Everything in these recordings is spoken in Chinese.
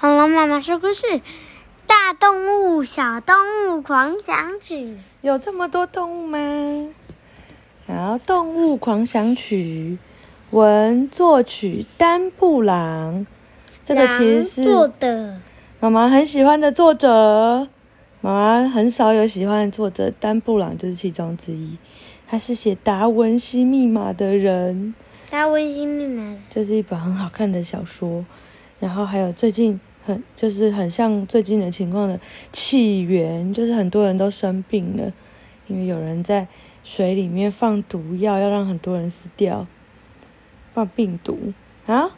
恐龙妈妈说故事：大动物、小动物狂想曲。有这么多动物吗？好，《动物狂想曲》文作曲丹布朗，这个其实是做的。妈妈很喜欢的作者。妈妈很少有喜欢的作者，丹布朗就是其中之一。他是写《达文西密码》的人，《达文西密码》就是一本很好看的小说。然后还有最近。很就是很像最近的情况的起源，就是很多人都生病了，因为有人在水里面放毒药，要让很多人死掉，放病毒啊，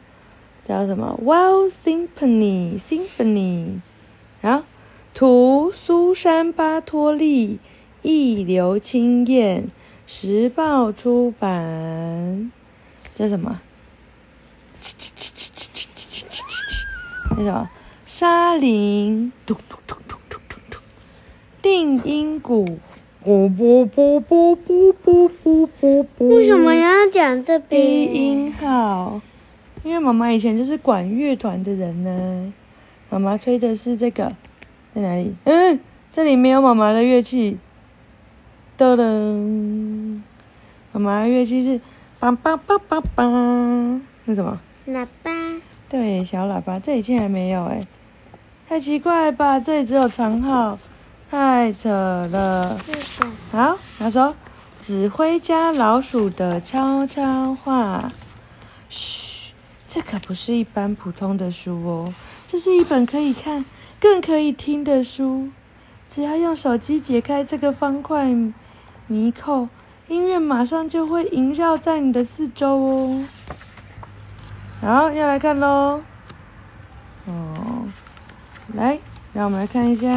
叫什么？Wild Symphony，Symphony，啊，图苏珊巴托利，一流青燕，时报出版，叫什么？那什么？沙林，咚咚咚咚咚咚咚，定音鼓，啵啵啵啵啵啵啵啵啵。为什么要讲这边？低音号，因为妈妈以前就是管乐团的人呢。妈妈吹的是这个，在哪里？嗯，这里没有妈妈的乐器。噔噔，妈妈的乐器是梆梆梆梆梆，那什么？喇叭。对，小喇叭，这里竟然没有哎。太奇怪吧！这里只有长号，太扯了。好，他说：“指挥家老鼠的悄悄话。”嘘，这可不是一般普通的书哦，这是一本可以看、更可以听的书。只要用手机解开这个方块迷扣，音乐马上就会萦绕在你的四周哦。好，要来看喽。哦。来，让我们来看一下。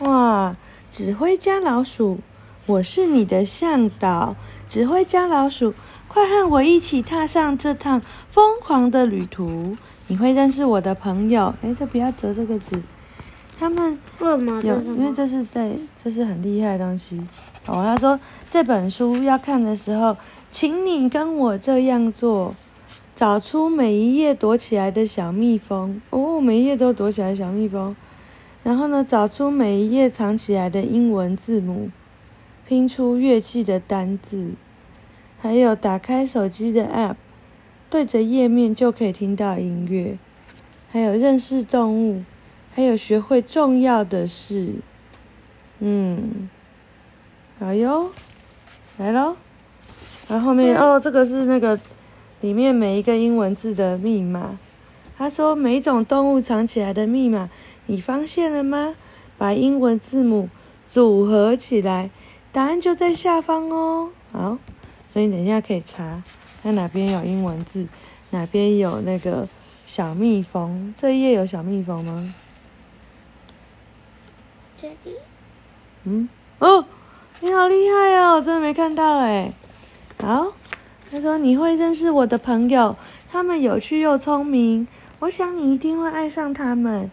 哇，指挥家老鼠，我是你的向导。指挥家老鼠，快和我一起踏上这趟疯狂的旅途。你会认识我的朋友。哎，这不要折这个纸。他们有，因为这是在，这是很厉害的东西。哦，他说这本书要看的时候，请你跟我这样做。找出每一页躲起来的小蜜蜂哦，每一页都躲起来小蜜蜂。然后呢，找出每一页藏起来的英文字母，拼出乐器的单字。还有打开手机的 App，对着页面就可以听到音乐。还有认识动物，还有学会重要的事。嗯，好哟，来喽。然后后面哦，这个是那个。里面每一个英文字的密码，他说每种动物藏起来的密码，你发现了吗？把英文字母组合起来，答案就在下方哦。好，所以等一下可以查，看哪边有英文字，哪边有那个小蜜蜂。这一页有小蜜蜂吗？这里。嗯，哦，你好厉害哦，真的没看到哎。好。他说：“你会认识我的朋友，他们有趣又聪明。我想你一定会爱上他们。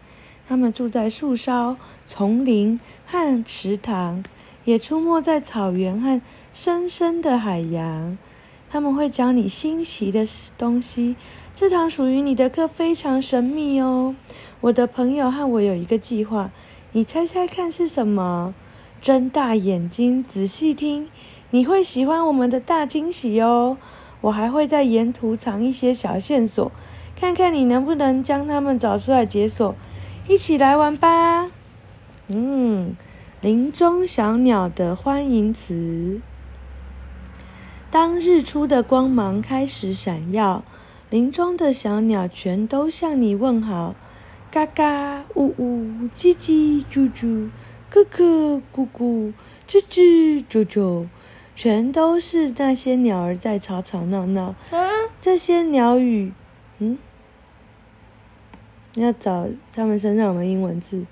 他们住在树梢、丛林和池塘，也出没在草原和深深的海洋。他们会教你新奇的东西。这堂属于你的课非常神秘哦。我的朋友和我有一个计划，你猜猜看是什么？睁大眼睛，仔细听。”你会喜欢我们的大惊喜哦！我还会在沿途藏一些小线索，看看你能不能将它们找出来解锁。一起来玩吧！嗯，林中小鸟的欢迎词。当日出的光芒开始闪耀，林中的小鸟全都向你问好。嘎嘎，呜呜，叽叽，啾啾，咯咯，咕咕，吱吱，啾啾。全都是那些鸟儿在吵吵闹闹。这些鸟语，嗯，要找它们身上有没有英文字。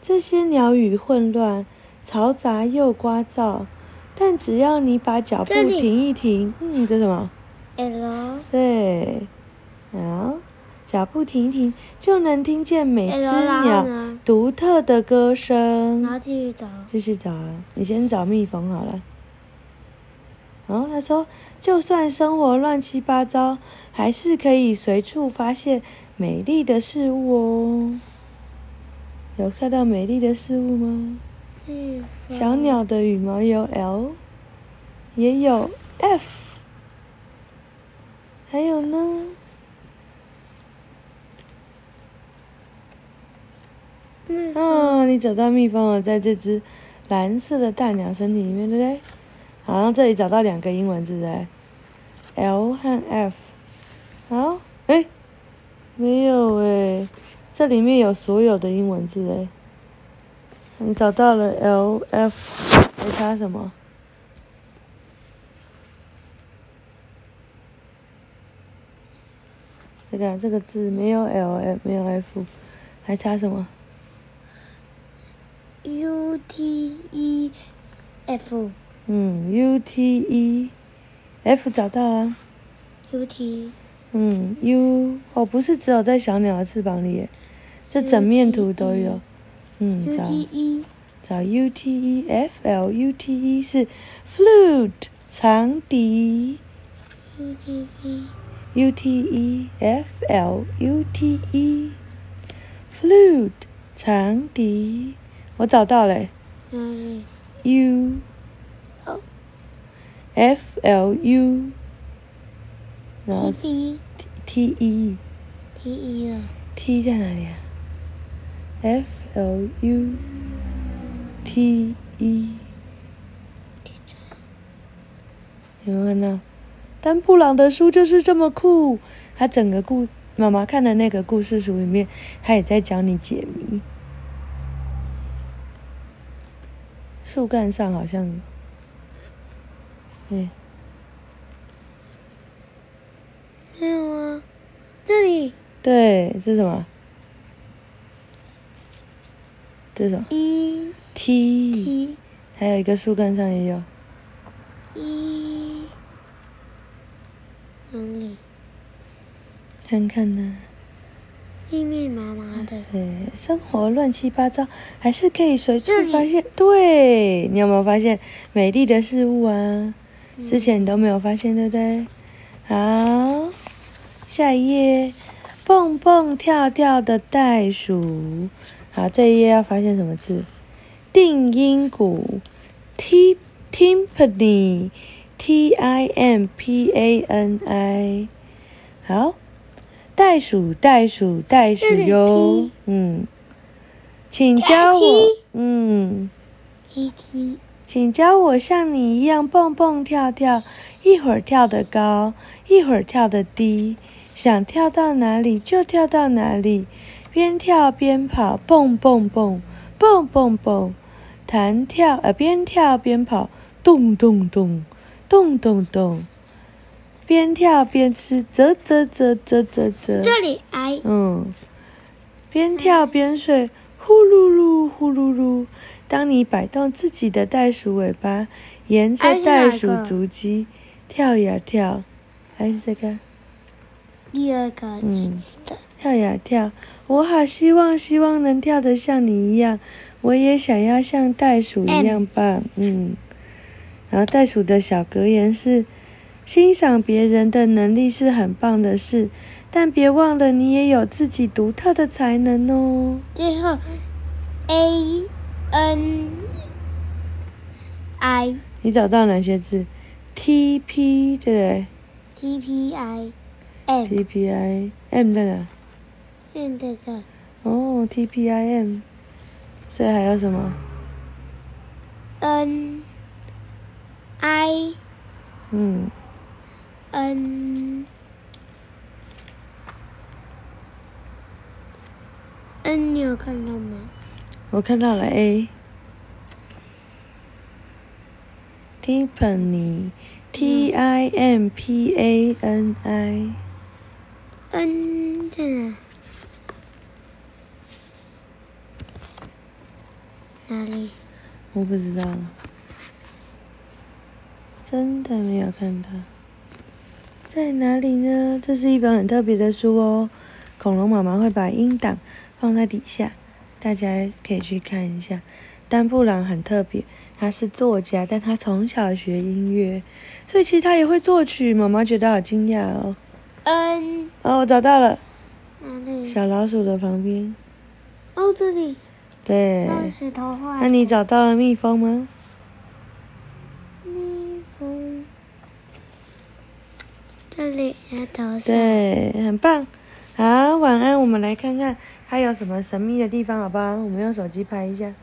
这些鸟语混乱、嘈杂又聒噪，但只要你把脚步停一停，嗯，这什么？L。对，啊，脚步停一停，就能听见每只鸟独特的歌声。然后继续找，继续找啊！你先找蜜蜂好了。然后他说，就算生活乱七八糟，还是可以随处发现美丽的事物哦。有看到美丽的事物吗？嗯，小鸟的羽毛有 L，也有 F，还有呢？嗯，啊，你找到蜜蜂了，在这只蓝色的大鸟身体里面，对不对？好，像这里找到两个英文字对，L 和 F。好，哎，没有哎，这里面有所有的英文字哎。你找到了 L、F，还差什么？这个这个字没有 L、F，没有 F，还差什么？U T E F 嗯，U T E F 找到了。U T 嗯，U 哦，不是只有在小鸟的翅膀里，这整面图都有。嗯，找 U 找 T E 找 U T E F L U T E 是 flute 长笛 U T E U T E F L U T E flute 长笛，我找到了嗯 U 哦 F L U，然后 T T E T E 了 T 在哪里啊？F L U T E，有没有看到？丹布朗的书就是这么酷，他整个故妈妈看的那个故事书里面，他也在教你解谜。树干上好像有，对，没有啊，这里对，这是什么？这是什么 E？T，T 还有一个树干上也有。E 哪里？看看呢，密密麻麻的，对，生活乱七八糟，还是可以随处发现。对，你有没有发现美丽的事物啊？之前你都没有发现，对不对？好，下一页，蹦蹦跳跳的袋鼠。好，这一页要发现什么字？定音鼓，t timpani，t i m p a n i。好，袋鼠，袋鼠，袋鼠哟。嗯，请教我嗯。E T 请教我像你一样蹦蹦跳跳，一会儿跳得高，一会儿跳得低，想跳到哪里就跳到哪里，边跳边跑，蹦蹦蹦，蹦蹦蹦，弹跳呃边跳边跑，咚咚咚，咚咚咚，边跳边吃，啧啧啧啧啧啧。这里哎嗯，边跳边睡，呼噜噜呼噜噜。当你摆动自己的袋鼠尾巴，沿着袋鼠足迹跳呀跳，还是这个？第二个嗯。跳呀跳。我好希望，希望能跳得像你一样，我也想要像袋鼠一样棒。嗯，然后袋鼠的小格言是：欣赏别人的能力是很棒的事，但别忘了你也有自己独特的才能哦。最后 A N I 你找到哪些字？T P 对不对？T P I M。T P I M 在哪？现在这哦，T P I M。所以还有什么？N I 嗯 N N 你有看到吗？我看到了 A。Timpani，T I M P A N I。N 在哪？哪里？我不知道，真的没有看到，在哪里呢？这是一本很特别的书哦，恐龙妈妈会把音档放在底下，大家可以去看一下。丹布朗很特别，他是作家，但他从小学音乐，所以其实他也会作曲。妈妈觉得好惊讶哦。嗯，哦，我找到了，哪里？小老鼠的旁边。哦，这里。对。用石头画。那你找到了蜜蜂吗？蜜蜂。这里在头上。对，很棒。好，晚安。我们来看看还有什么神秘的地方，好不好？我们用手机拍一下。